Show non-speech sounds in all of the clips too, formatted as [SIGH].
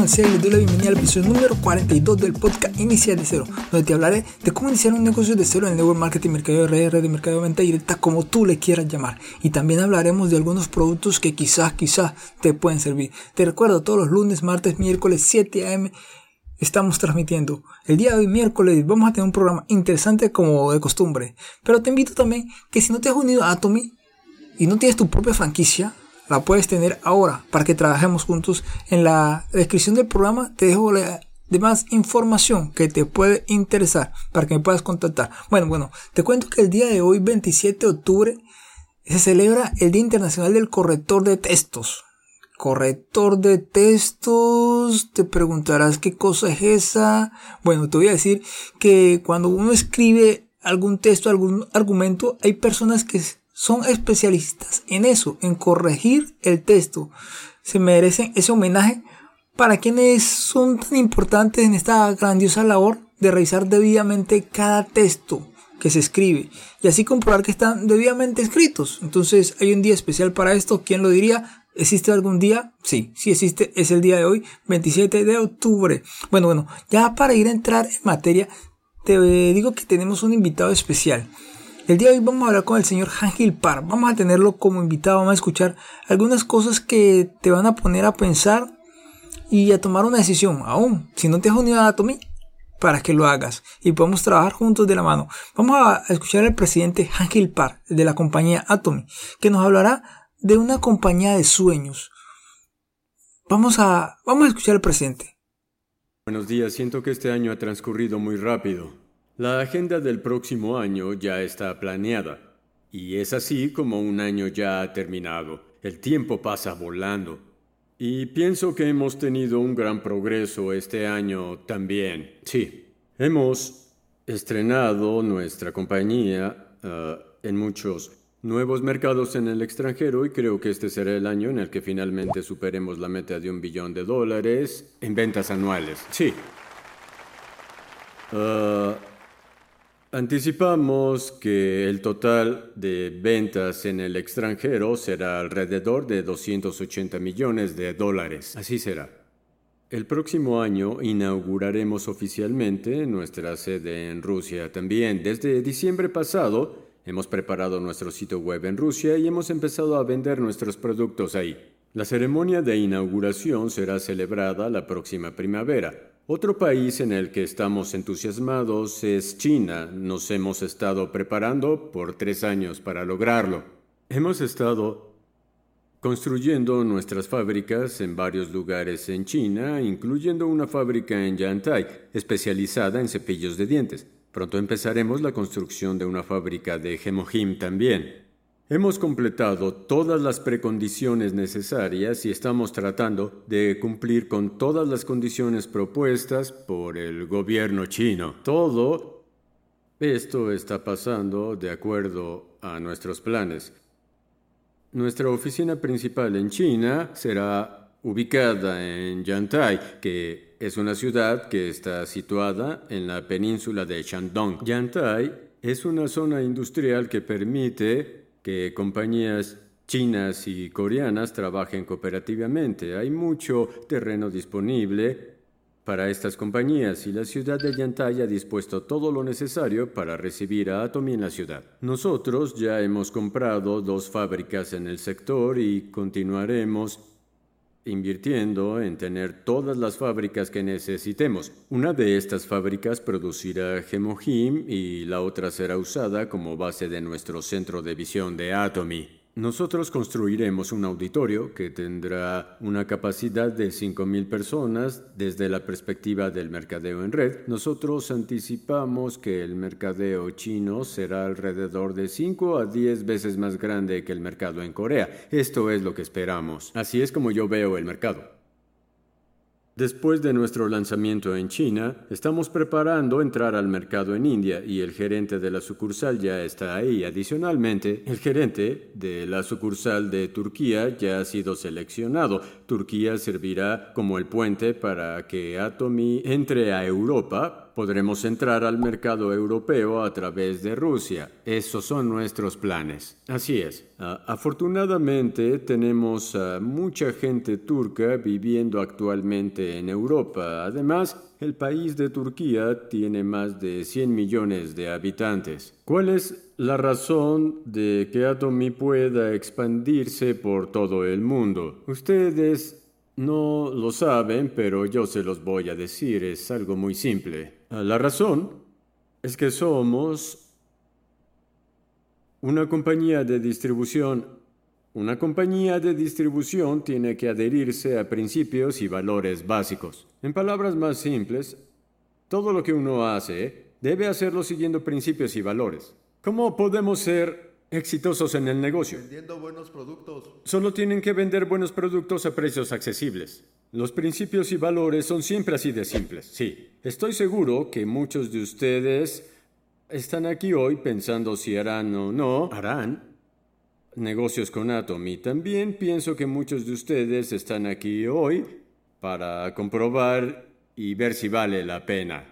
Ronald C. Les doy la bienvenida al episodio número 42 del podcast Iniciar de Cero, donde te hablaré de cómo iniciar un negocio de cero en el network marketing, mercado de RR, de mercado de venta directa, como tú le quieras llamar. Y también hablaremos de algunos productos que quizás, quizás te pueden servir. Te recuerdo, todos los lunes, martes, miércoles, 7 a.m. estamos transmitiendo. El día de hoy, miércoles, vamos a tener un programa interesante como de costumbre. Pero te invito también que si no te has unido a Atomy y no tienes tu propia franquicia, la puedes tener ahora para que trabajemos juntos. En la descripción del programa te dejo la demás información que te puede interesar para que me puedas contactar. Bueno, bueno, te cuento que el día de hoy, 27 de octubre, se celebra el Día Internacional del Corrector de Textos. Corrector de textos, te preguntarás qué cosa es esa. Bueno, te voy a decir que cuando uno escribe algún texto, algún argumento, hay personas que son especialistas en eso, en corregir el texto. Se merecen ese homenaje para quienes son tan importantes en esta grandiosa labor de revisar debidamente cada texto que se escribe y así comprobar que están debidamente escritos. Entonces hay un día especial para esto. ¿Quién lo diría? ¿Existe algún día? Sí, sí existe. Es el día de hoy, 27 de octubre. Bueno, bueno, ya para ir a entrar en materia, te digo que tenemos un invitado especial. El día de hoy vamos a hablar con el señor Hangil Par. Vamos a tenerlo como invitado, vamos a escuchar algunas cosas que te van a poner a pensar y a tomar una decisión. Aún, si no te has unido a Atomy, para que lo hagas y podamos trabajar juntos de la mano. Vamos a escuchar al presidente Hangil Par de la compañía Atomy, que nos hablará de una compañía de sueños. Vamos a, vamos a escuchar al presidente. Buenos días, siento que este año ha transcurrido muy rápido. La agenda del próximo año ya está planeada, y es así como un año ya ha terminado. El tiempo pasa volando. Y pienso que hemos tenido un gran progreso este año también. Sí, hemos estrenado nuestra compañía uh, en muchos nuevos mercados en el extranjero y creo que este será el año en el que finalmente superemos la meta de un billón de dólares en ventas anuales. Sí. Uh, Anticipamos que el total de ventas en el extranjero será alrededor de 280 millones de dólares. Así será. El próximo año inauguraremos oficialmente nuestra sede en Rusia también. Desde diciembre pasado hemos preparado nuestro sitio web en Rusia y hemos empezado a vender nuestros productos ahí. La ceremonia de inauguración será celebrada la próxima primavera. Otro país en el que estamos entusiasmados es China. Nos hemos estado preparando por tres años para lograrlo. Hemos estado construyendo nuestras fábricas en varios lugares en China, incluyendo una fábrica en Yantai, especializada en cepillos de dientes. Pronto empezaremos la construcción de una fábrica de Hemohim también. Hemos completado todas las precondiciones necesarias y estamos tratando de cumplir con todas las condiciones propuestas por el gobierno chino. Todo esto está pasando de acuerdo a nuestros planes. Nuestra oficina principal en China será ubicada en Yantai, que es una ciudad que está situada en la península de Shandong. Yantai es una zona industrial que permite que compañías chinas y coreanas trabajen cooperativamente. Hay mucho terreno disponible para estas compañías y la ciudad de Yantai ha dispuesto todo lo necesario para recibir a Atomy en la ciudad. Nosotros ya hemos comprado dos fábricas en el sector y continuaremos invirtiendo en tener todas las fábricas que necesitemos. Una de estas fábricas producirá Hemohim y la otra será usada como base de nuestro centro de visión de Atomy. Nosotros construiremos un auditorio que tendrá una capacidad de 5.000 personas desde la perspectiva del mercadeo en red. Nosotros anticipamos que el mercadeo chino será alrededor de 5 a 10 veces más grande que el mercado en Corea. Esto es lo que esperamos. Así es como yo veo el mercado. Después de nuestro lanzamiento en China, estamos preparando entrar al mercado en India y el gerente de la sucursal ya está ahí. Adicionalmente, el gerente de la sucursal de Turquía ya ha sido seleccionado. Turquía servirá como el puente para que Atomy entre a Europa Podremos entrar al mercado europeo a través de Rusia. Esos son nuestros planes. Así es. Ah, afortunadamente tenemos mucha gente turca viviendo actualmente en Europa. Además, el país de Turquía tiene más de 100 millones de habitantes. ¿Cuál es la razón de que Atomy pueda expandirse por todo el mundo? Ustedes no lo saben, pero yo se los voy a decir, es algo muy simple. Ah, la razón es que somos una compañía de distribución. Una compañía de distribución tiene que adherirse a principios y valores básicos. En palabras más simples, todo lo que uno hace debe hacerlo siguiendo principios y valores. ¿Cómo podemos ser exitosos en el negocio. Vendiendo buenos productos. Solo tienen que vender buenos productos a precios accesibles. Los principios y valores son siempre así de simples. Sí, estoy seguro que muchos de ustedes están aquí hoy pensando si harán o no harán negocios con Atomy. También pienso que muchos de ustedes están aquí hoy para comprobar y ver si vale la pena.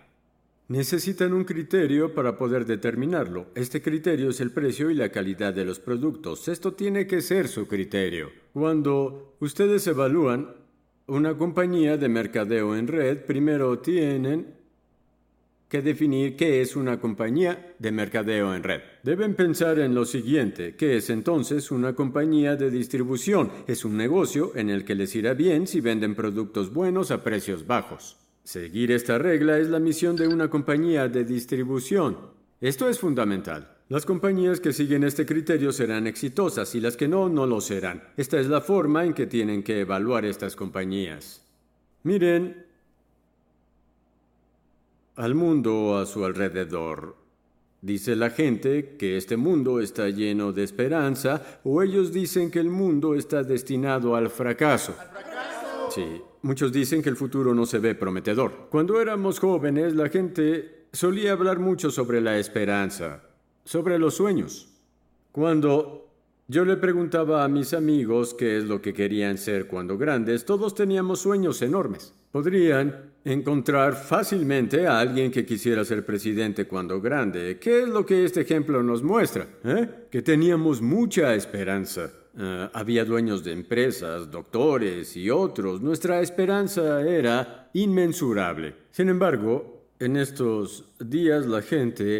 Necesitan un criterio para poder determinarlo. Este criterio es el precio y la calidad de los productos. Esto tiene que ser su criterio. Cuando ustedes evalúan una compañía de mercadeo en red, primero tienen que definir qué es una compañía de mercadeo en red. Deben pensar en lo siguiente, ¿qué es entonces una compañía de distribución? Es un negocio en el que les irá bien si venden productos buenos a precios bajos. Seguir esta regla es la misión de una compañía de distribución. Esto es fundamental. Las compañías que siguen este criterio serán exitosas y las que no, no lo serán. Esta es la forma en que tienen que evaluar estas compañías. Miren al mundo a su alrededor. Dice la gente que este mundo está lleno de esperanza o ellos dicen que el mundo está destinado al fracaso. Sí, muchos dicen que el futuro no se ve prometedor. Cuando éramos jóvenes, la gente solía hablar mucho sobre la esperanza, sobre los sueños. Cuando yo le preguntaba a mis amigos qué es lo que querían ser cuando grandes, todos teníamos sueños enormes. Podrían encontrar fácilmente a alguien que quisiera ser presidente cuando grande. ¿Qué es lo que este ejemplo nos muestra? ¿Eh? Que teníamos mucha esperanza. Eh, había dueños de empresas, doctores y otros. Nuestra esperanza era inmensurable. Sin embargo, en estos días la gente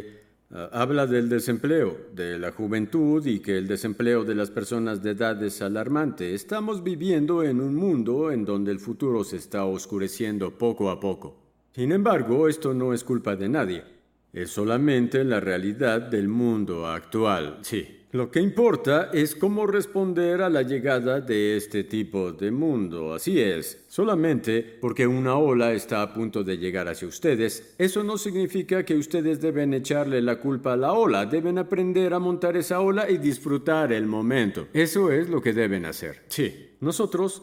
eh, habla del desempleo, de la juventud y que el desempleo de las personas de edad es alarmante. Estamos viviendo en un mundo en donde el futuro se está oscureciendo poco a poco. Sin embargo, esto no es culpa de nadie. Es solamente la realidad del mundo actual. Sí, lo que importa es cómo responder a la llegada de este tipo de mundo. Así es, solamente porque una ola está a punto de llegar hacia ustedes, eso no significa que ustedes deben echarle la culpa a la ola, deben aprender a montar esa ola y disfrutar el momento. Eso es lo que deben hacer. Sí, nosotros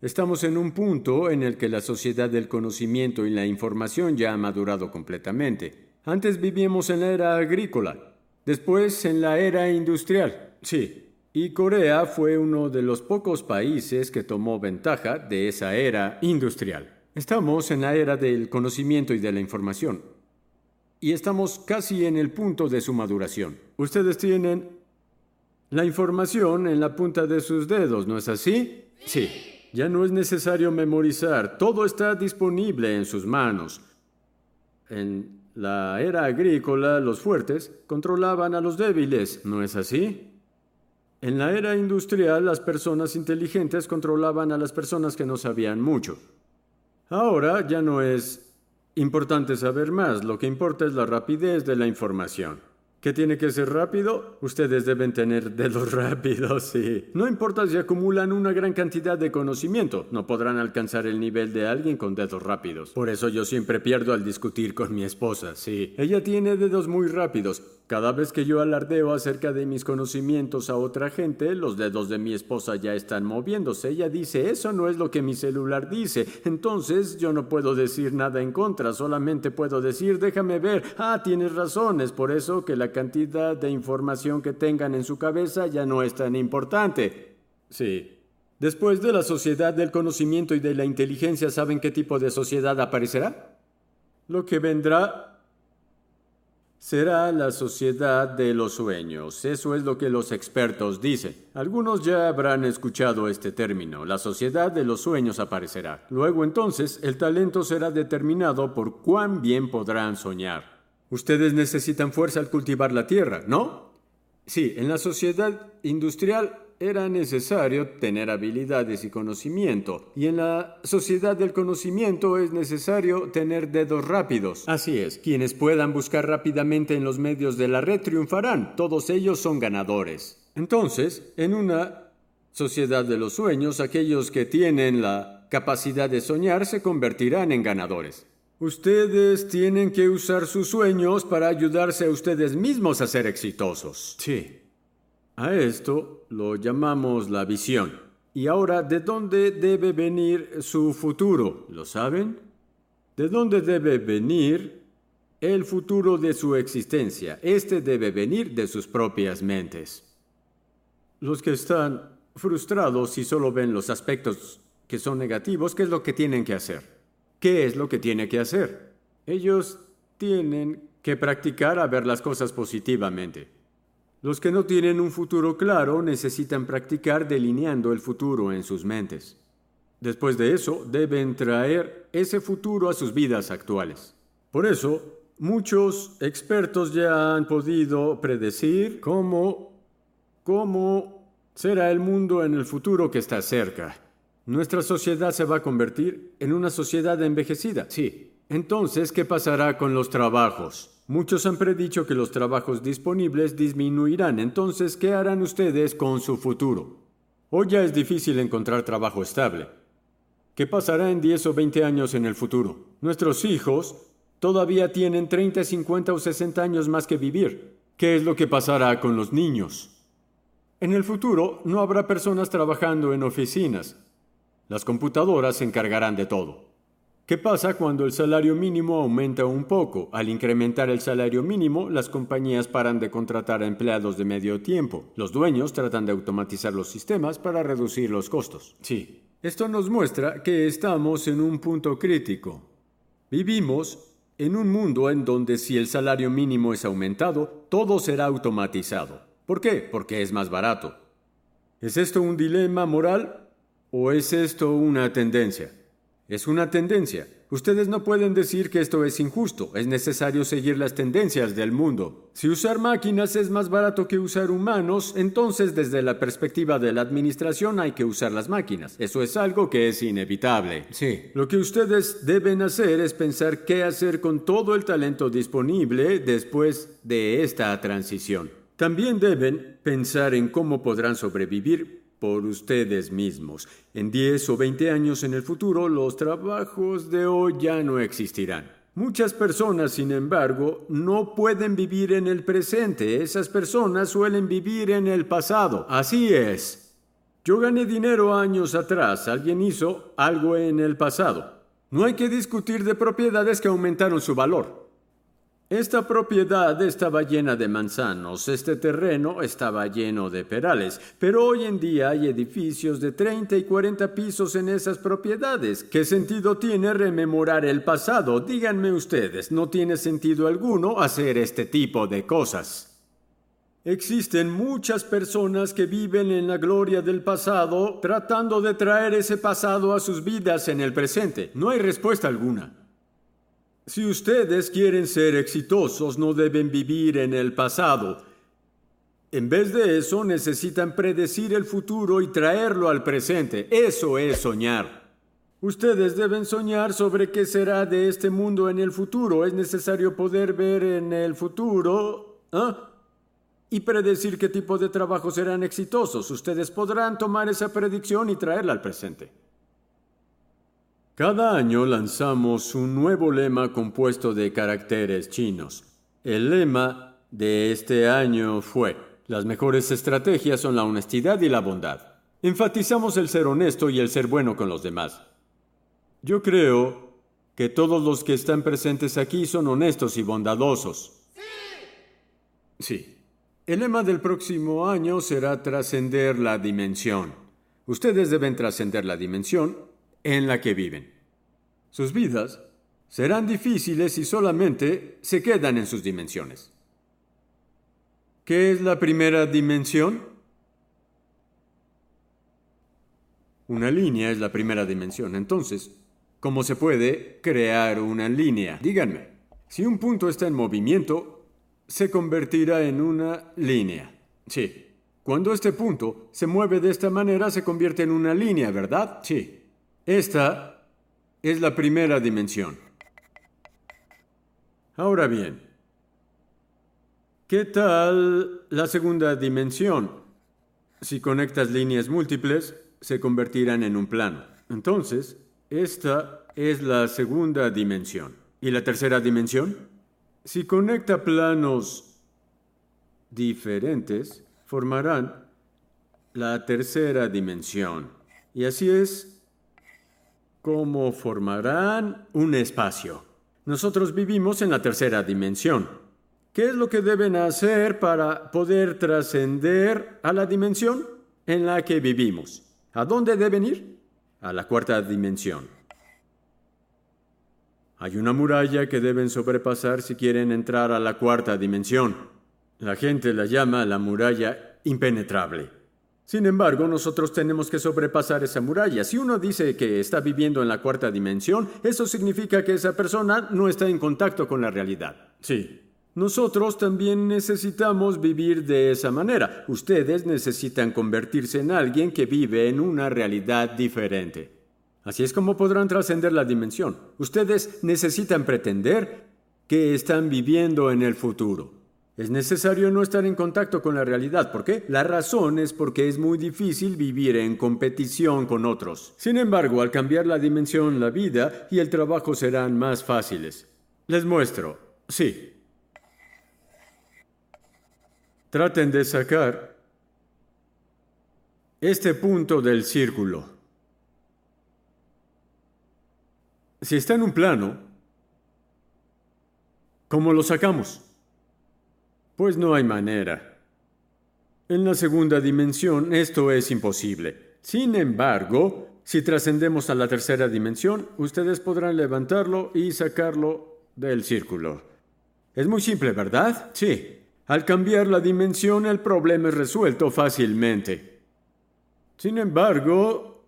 Estamos en un punto en el que la sociedad del conocimiento y la información ya ha madurado completamente. Antes vivíamos en la era agrícola, Después, en la era industrial, sí, y Corea fue uno de los pocos países que tomó ventaja de esa era industrial. Estamos en la era del conocimiento y de la información. Y estamos casi en el punto de su maduración. Ustedes tienen la información en la punta de sus dedos, ¿no es así? Sí. Ya no es necesario memorizar, todo está disponible en sus manos. En la era agrícola, los fuertes controlaban a los débiles, ¿no es así? En la era industrial, las personas inteligentes controlaban a las personas que no sabían mucho. Ahora ya no es importante saber más, lo que importa es la rapidez de la información. ¿Qué tiene que ser rápido? Ustedes deben tener dedos [LAUGHS] rápidos, sí. No importa si acumulan una gran cantidad de conocimiento, no podrán alcanzar el nivel de alguien con dedos rápidos. Por eso yo siempre pierdo al discutir con mi esposa, sí. Ella tiene dedos muy rápidos, cada vez que yo alardeo acerca de mis conocimientos a otra gente, los dedos de mi esposa ya están moviéndose. Ella dice, eso no es lo que mi celular dice. Entonces yo no puedo decir nada en contra, solamente puedo decir, déjame ver, ah, tienes razón, es por eso que la cantidad de información que tengan en su cabeza ya no es tan importante. Sí. Después de la sociedad del conocimiento y de la inteligencia, ¿saben qué tipo de sociedad aparecerá? Lo que vendrá será la sociedad de los sueños. Eso es lo que los expertos dicen. Algunos ya habrán escuchado este término. La sociedad de los sueños aparecerá. Luego entonces el talento será determinado por cuán bien podrán soñar. Ustedes necesitan fuerza al cultivar la tierra, ¿no? Sí, en la sociedad industrial era necesario tener habilidades y conocimiento, y en la sociedad del conocimiento es necesario tener dedos rápidos. Así es, quienes puedan buscar rápidamente en los medios de la red triunfarán, todos ellos son ganadores. Entonces, en una sociedad de los sueños, aquellos que tienen la capacidad de soñar se convertirán en ganadores. Ustedes tienen que usar sus sueños para ayudarse a ustedes mismos a ser exitosos. Sí. A esto lo llamamos la visión. Y ahora, ¿de dónde debe venir su futuro? ¿Lo saben? ¿De dónde debe venir el futuro de su existencia? Este debe venir de sus propias mentes. Los que están frustrados y solo ven los aspectos que son negativos, ¿qué es lo que tienen que hacer? ¿Qué es lo que tiene que hacer? Ellos tienen que practicar a ver las cosas positivamente. Los que no tienen un futuro claro necesitan practicar delineando el futuro en sus mentes. Después de eso, deben traer ese futuro a sus vidas actuales. Por eso, muchos expertos ya han podido predecir cómo, cómo será el mundo en el futuro que está cerca. Nuestra sociedad se va a convertir en una sociedad envejecida. Sí. Entonces, ¿qué pasará con los trabajos? Muchos han predicho que los trabajos disponibles disminuirán, entonces, ¿qué harán ustedes con su futuro? Hoy ya es difícil encontrar trabajo estable. ¿Qué pasará en 10 o 20 años en el futuro? Nuestros hijos todavía tienen 30, 50 o 60 años más que vivir. ¿Qué es lo que pasará con los niños? En el futuro no habrá personas trabajando en oficinas. Las computadoras se encargarán de todo. ¿Qué pasa cuando el salario mínimo aumenta un poco? Al incrementar el salario mínimo, las compañías paran de contratar a empleados de medio tiempo. Los dueños tratan de automatizar los sistemas para reducir los costos. Sí. Esto nos muestra que estamos en un punto crítico. Vivimos en un mundo en donde si el salario mínimo es aumentado, todo será automatizado. ¿Por qué? Porque es más barato. ¿Es esto un dilema moral o es esto una tendencia? Es una tendencia. Ustedes no pueden decir que esto es injusto. Es necesario seguir las tendencias del mundo. Si usar máquinas es más barato que usar humanos, entonces desde la perspectiva de la administración hay que usar las máquinas. Eso es algo que es inevitable. Sí. Lo que ustedes deben hacer es pensar qué hacer con todo el talento disponible después de esta transición. También deben pensar en cómo podrán sobrevivir por ustedes mismos. En 10 o 20 años en el futuro, los trabajos de hoy ya no existirán. Muchas personas, sin embargo, no pueden vivir en el presente. Esas personas suelen vivir en el pasado. Así es. Yo gané dinero años atrás. Alguien hizo algo en el pasado. No hay que discutir de propiedades que aumentaron su valor. Esta propiedad estaba llena de manzanos, este terreno estaba lleno de perales, pero hoy en día hay edificios de 30 y 40 pisos en esas propiedades. ¿Qué sentido tiene rememorar el pasado? Díganme ustedes, no tiene sentido alguno hacer este tipo de cosas. Existen muchas personas que viven en la gloria del pasado tratando de traer ese pasado a sus vidas en el presente. No hay respuesta alguna. Si ustedes quieren ser exitosos, no deben vivir en el pasado. En vez de eso, necesitan predecir el futuro y traerlo al presente. Eso es soñar. Ustedes deben soñar sobre qué será de este mundo en el futuro. Es necesario poder ver en el futuro ¿ah? y predecir qué tipo de trabajos serán exitosos. Ustedes podrán tomar esa predicción y traerla al presente. Cada año lanzamos un nuevo lema compuesto de caracteres chinos. El lema de este año fue, las mejores estrategias son la honestidad y la bondad. Enfatizamos el ser honesto y el ser bueno con los demás. Yo creo que todos los que están presentes aquí son honestos y bondadosos. Sí. El lema del próximo año será trascender la dimensión. Ustedes deben trascender la dimensión en la que viven. Sus vidas serán difíciles si solamente se quedan en sus dimensiones. ¿Qué es la primera dimensión? Una línea es la primera dimensión. Entonces, ¿cómo se puede crear una línea? Díganme, si un punto está en movimiento, se convertirá en una línea. Sí. Cuando este punto se mueve de esta manera, se convierte en una línea, ¿verdad? Sí. Esta es la primera dimensión. Ahora bien, ¿qué tal la segunda dimensión? Si conectas líneas múltiples, se convertirán en un plano. Entonces, esta es la segunda dimensión. ¿Y la tercera dimensión? Si conecta planos diferentes, formarán la tercera dimensión. Y así es como formarán un espacio. Nosotros vivimos en la tercera dimensión. ¿Qué es lo que deben hacer para poder trascender a la dimensión en la que vivimos? ¿A dónde deben ir? A la cuarta dimensión. Hay una muralla que deben sobrepasar si quieren entrar a la cuarta dimensión. La gente la llama la muralla impenetrable. Sin embargo, nosotros tenemos que sobrepasar esa muralla. Si uno dice que está viviendo en la cuarta dimensión, eso significa que esa persona no está en contacto con la realidad. Sí. Nosotros también necesitamos vivir de esa manera. Ustedes necesitan convertirse en alguien que vive en una realidad diferente. Así es como podrán trascender la dimensión. Ustedes necesitan pretender que están viviendo en el futuro. Es necesario no estar en contacto con la realidad. ¿Por qué? La razón es porque es muy difícil vivir en competición con otros. Sin embargo, al cambiar la dimensión, la vida y el trabajo serán más fáciles. Les muestro. Sí. Traten de sacar este punto del círculo. Si está en un plano, ¿cómo lo sacamos? Pues no hay manera. En la segunda dimensión esto es imposible. Sin embargo, si trascendemos a la tercera dimensión, ustedes podrán levantarlo y sacarlo del círculo. Es muy simple, ¿verdad? Sí. Al cambiar la dimensión el problema es resuelto fácilmente. Sin embargo,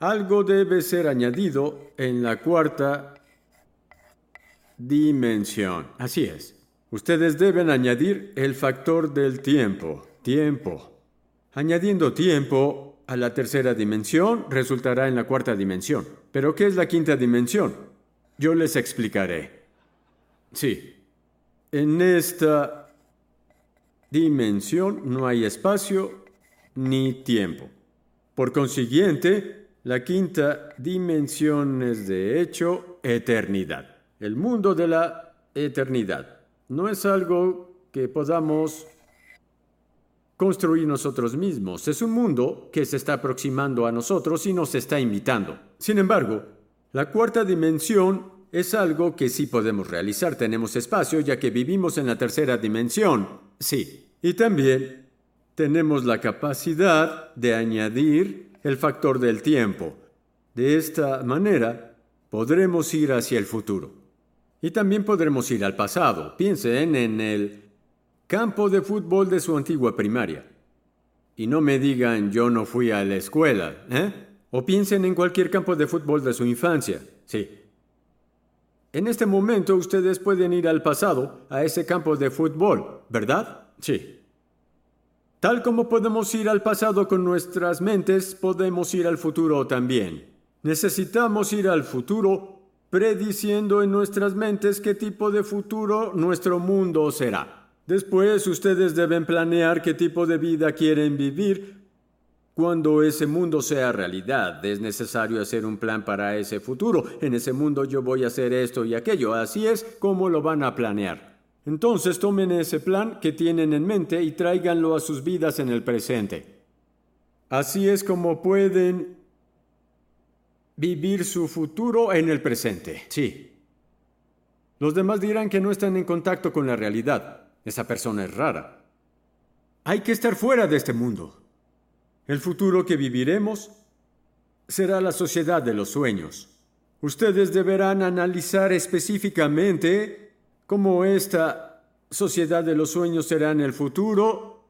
algo debe ser añadido en la cuarta dimensión. Así es. Ustedes deben añadir el factor del tiempo. Tiempo. Añadiendo tiempo a la tercera dimensión resultará en la cuarta dimensión. ¿Pero qué es la quinta dimensión? Yo les explicaré. Sí. En esta dimensión no hay espacio ni tiempo. Por consiguiente, la quinta dimensión es de hecho eternidad. El mundo de la eternidad no es algo que podamos construir nosotros mismos. Es un mundo que se está aproximando a nosotros y nos está invitando. Sin embargo, la cuarta dimensión es algo que sí podemos realizar. Tenemos espacio ya que vivimos en la tercera dimensión. Sí. Y también tenemos la capacidad de añadir el factor del tiempo. De esta manera podremos ir hacia el futuro. Y también podremos ir al pasado. Piensen en el campo de fútbol de su antigua primaria. Y no me digan yo no fui a la escuela, ¿eh? O piensen en cualquier campo de fútbol de su infancia. Sí. En este momento ustedes pueden ir al pasado, a ese campo de fútbol, ¿verdad? Sí. Tal como podemos ir al pasado con nuestras mentes, podemos ir al futuro también. Necesitamos ir al futuro prediciendo en nuestras mentes qué tipo de futuro nuestro mundo será. Después ustedes deben planear qué tipo de vida quieren vivir cuando ese mundo sea realidad. Es necesario hacer un plan para ese futuro. En ese mundo yo voy a hacer esto y aquello. Así es como lo van a planear. Entonces tomen ese plan que tienen en mente y tráiganlo a sus vidas en el presente. Así es como pueden vivir su futuro en el presente. Sí. Los demás dirán que no están en contacto con la realidad. Esa persona es rara. Hay que estar fuera de este mundo. El futuro que viviremos será la sociedad de los sueños. Ustedes deberán analizar específicamente cómo esta sociedad de los sueños será en el futuro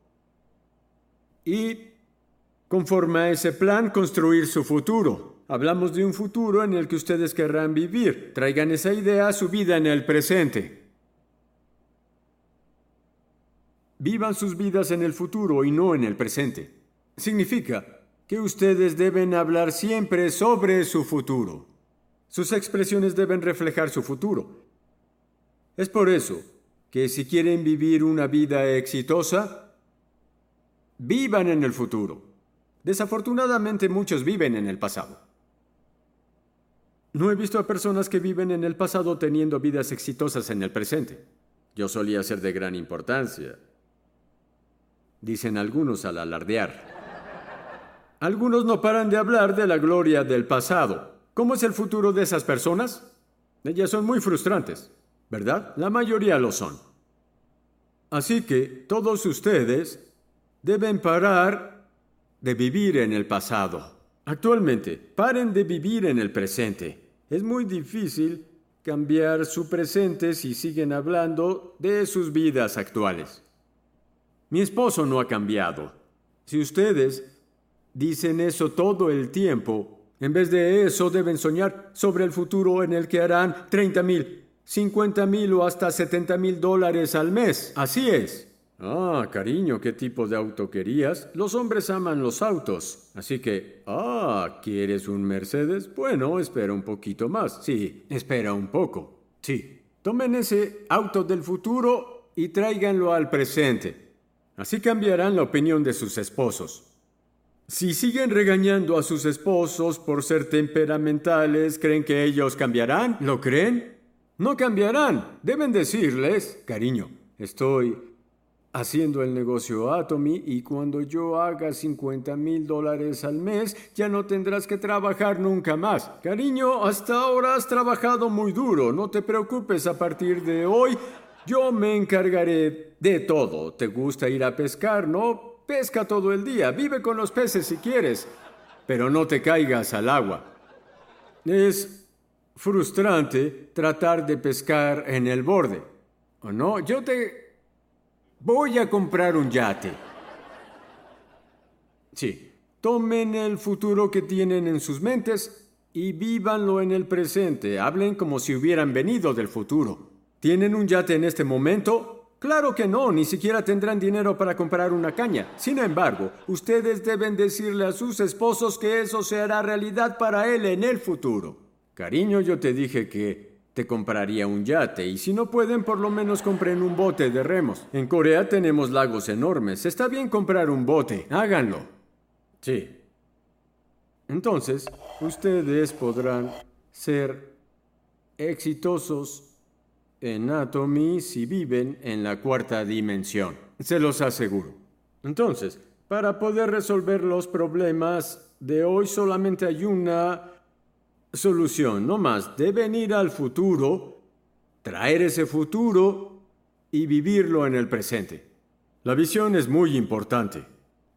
y, conforme a ese plan, construir su futuro. Hablamos de un futuro en el que ustedes querrán vivir. Traigan esa idea a su vida en el presente. Vivan sus vidas en el futuro y no en el presente. Significa que ustedes deben hablar siempre sobre su futuro. Sus expresiones deben reflejar su futuro. Es por eso que si quieren vivir una vida exitosa, vivan en el futuro. Desafortunadamente muchos viven en el pasado. No he visto a personas que viven en el pasado teniendo vidas exitosas en el presente. Yo solía ser de gran importancia, dicen algunos al alardear. Algunos no paran de hablar de la gloria del pasado. ¿Cómo es el futuro de esas personas? Ellas son muy frustrantes, ¿verdad? La mayoría lo son. Así que todos ustedes deben parar de vivir en el pasado. Actualmente, paren de vivir en el presente. Es muy difícil cambiar su presente si siguen hablando de sus vidas actuales. Mi esposo no ha cambiado. Si ustedes dicen eso todo el tiempo. En vez de eso deben soñar sobre el futuro en el que harán 30 mil, 50 mil o hasta 70 mil dólares al mes. Así es. Ah, cariño, ¿qué tipo de auto querías? Los hombres aman los autos. Así que, ah, ¿quieres un Mercedes? Bueno, espera un poquito más. Sí, espera un poco. Sí. Tomen ese auto del futuro y tráiganlo al presente. Así cambiarán la opinión de sus esposos. Si siguen regañando a sus esposos por ser temperamentales, ¿creen que ellos cambiarán? ¿Lo creen? No cambiarán. Deben decirles, cariño, estoy haciendo el negocio Atomy y cuando yo haga 50 mil dólares al mes ya no tendrás que trabajar nunca más. Cariño, hasta ahora has trabajado muy duro, no te preocupes, a partir de hoy yo me encargaré de todo. ¿Te gusta ir a pescar, no? Pesca todo el día, vive con los peces si quieres, pero no te caigas al agua. Es frustrante tratar de pescar en el borde. ¿O no? Yo te voy a comprar un yate. Sí, tomen el futuro que tienen en sus mentes y vívanlo en el presente. Hablen como si hubieran venido del futuro. ¿Tienen un yate en este momento? Claro que no, ni siquiera tendrán dinero para comprar una caña. Sin embargo, ustedes deben decirle a sus esposos que eso se hará realidad para él en el futuro. Cariño, yo te dije que te compraría un yate y si no pueden, por lo menos compren un bote de remos. En Corea tenemos lagos enormes. Está bien comprar un bote. Háganlo. Sí. Entonces, ustedes podrán ser exitosos en Atomy si viven en la cuarta dimensión. Se los aseguro. Entonces, para poder resolver los problemas de hoy solamente hay una solución, no más. Deben ir al futuro, traer ese futuro y vivirlo en el presente. La visión es muy importante.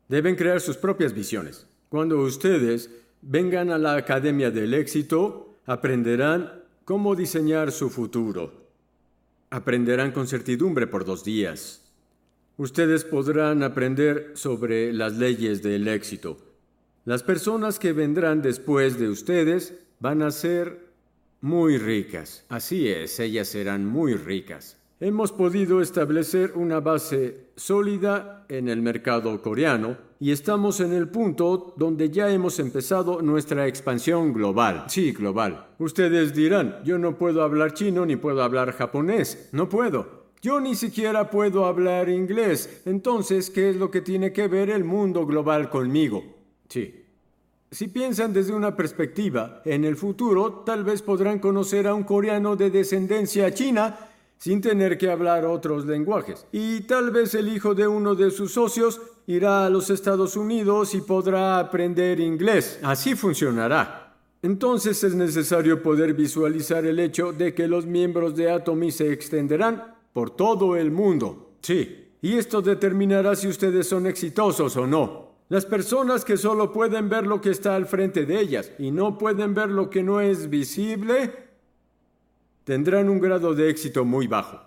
Deben crear sus propias visiones. Cuando ustedes vengan a la Academia del Éxito, aprenderán cómo diseñar su futuro. Aprenderán con certidumbre por dos días. Ustedes podrán aprender sobre las leyes del éxito. Las personas que vendrán después de ustedes van a ser muy ricas. Así es, ellas serán muy ricas hemos podido establecer una base sólida en el mercado coreano y estamos en el punto donde ya hemos empezado nuestra expansión global. Sí, global. Ustedes dirán, yo no puedo hablar chino ni puedo hablar japonés. No puedo. Yo ni siquiera puedo hablar inglés. Entonces, ¿qué es lo que tiene que ver el mundo global conmigo? Sí. Si piensan desde una perspectiva, en el futuro tal vez podrán conocer a un coreano de descendencia china sin tener que hablar otros lenguajes. Y tal vez el hijo de uno de sus socios irá a los Estados Unidos y podrá aprender inglés. Así funcionará. Entonces es necesario poder visualizar el hecho de que los miembros de Atomy se extenderán por todo el mundo. Sí, y esto determinará si ustedes son exitosos o no. Las personas que solo pueden ver lo que está al frente de ellas y no pueden ver lo que no es visible, tendrán un grado de éxito muy bajo.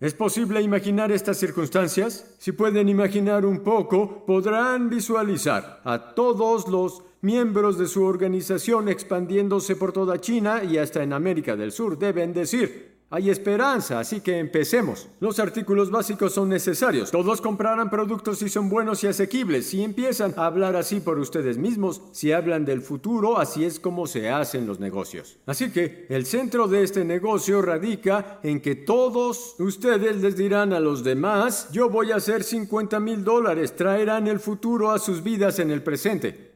¿Es posible imaginar estas circunstancias? Si pueden imaginar un poco, podrán visualizar a todos los miembros de su organización expandiéndose por toda China y hasta en América del Sur. Deben decir, hay esperanza, así que empecemos. Los artículos básicos son necesarios. Todos comprarán productos si son buenos y asequibles. Si empiezan a hablar así por ustedes mismos, si hablan del futuro, así es como se hacen los negocios. Así que el centro de este negocio radica en que todos ustedes les dirán a los demás, yo voy a hacer 50 mil dólares, traerán el futuro a sus vidas en el presente.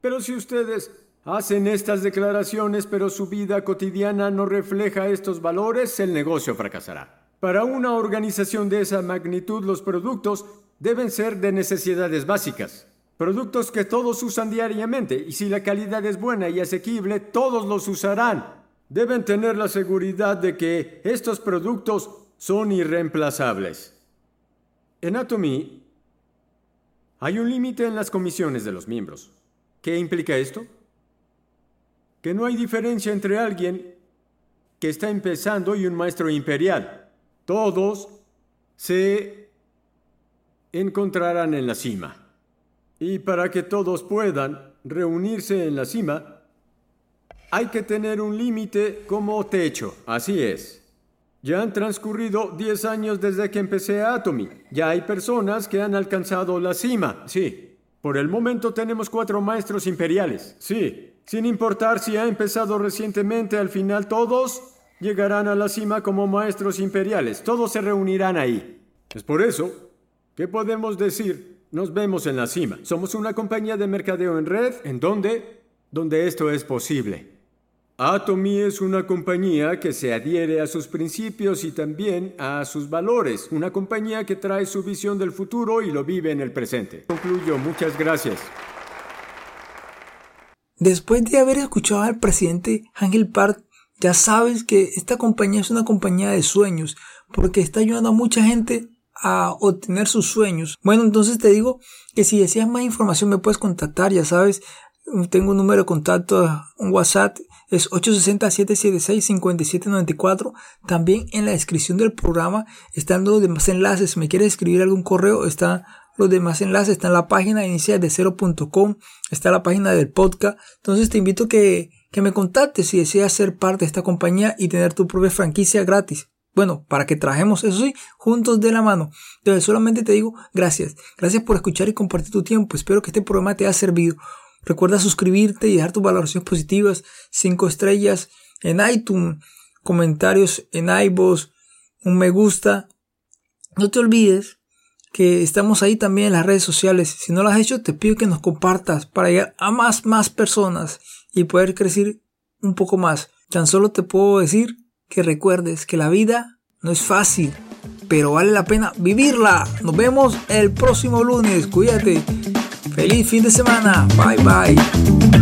Pero si ustedes Hacen estas declaraciones, pero su vida cotidiana no refleja estos valores, el negocio fracasará. Para una organización de esa magnitud, los productos deben ser de necesidades básicas. Productos que todos usan diariamente y si la calidad es buena y asequible, todos los usarán. Deben tener la seguridad de que estos productos son irreemplazables. En Atomy hay un límite en las comisiones de los miembros. ¿Qué implica esto? Que no hay diferencia entre alguien que está empezando y un maestro imperial. Todos se encontrarán en la cima. Y para que todos puedan reunirse en la cima, hay que tener un límite como techo. Así es. Ya han transcurrido 10 años desde que empecé Atomy. Ya hay personas que han alcanzado la cima. Sí. Por el momento tenemos cuatro maestros imperiales. Sí. Sin importar si ha empezado recientemente, al final todos llegarán a la cima como maestros imperiales. Todos se reunirán ahí. Es por eso que podemos decir, nos vemos en la cima. Somos una compañía de mercadeo en red, ¿en dónde? Donde esto es posible. Atomy es una compañía que se adhiere a sus principios y también a sus valores. Una compañía que trae su visión del futuro y lo vive en el presente. Concluyo. Muchas gracias. Después de haber escuchado al presidente Ángel Park, ya sabes que esta compañía es una compañía de sueños, porque está ayudando a mucha gente a obtener sus sueños. Bueno, entonces te digo que si deseas más información me puedes contactar, ya sabes, tengo un número de contacto, un WhatsApp, es 860-776-5794. También en la descripción del programa están los demás enlaces. Si me quieres escribir algún correo, está los demás enlaces están en la página inicial de cero.com, está la página del podcast. Entonces te invito que, que me contactes si deseas ser parte de esta compañía y tener tu propia franquicia gratis. Bueno, para que trajemos eso sí, juntos de la mano. Entonces solamente te digo gracias. Gracias por escuchar y compartir tu tiempo. Espero que este programa te haya servido. Recuerda suscribirte y dejar tus valoraciones positivas, cinco estrellas en iTunes, comentarios en iVoox, un me gusta. No te olvides que estamos ahí también en las redes sociales. Si no lo has hecho, te pido que nos compartas para llegar a más, más personas y poder crecer un poco más. Tan solo te puedo decir que recuerdes que la vida no es fácil, pero vale la pena vivirla. Nos vemos el próximo lunes. Cuídate. Feliz fin de semana. Bye bye.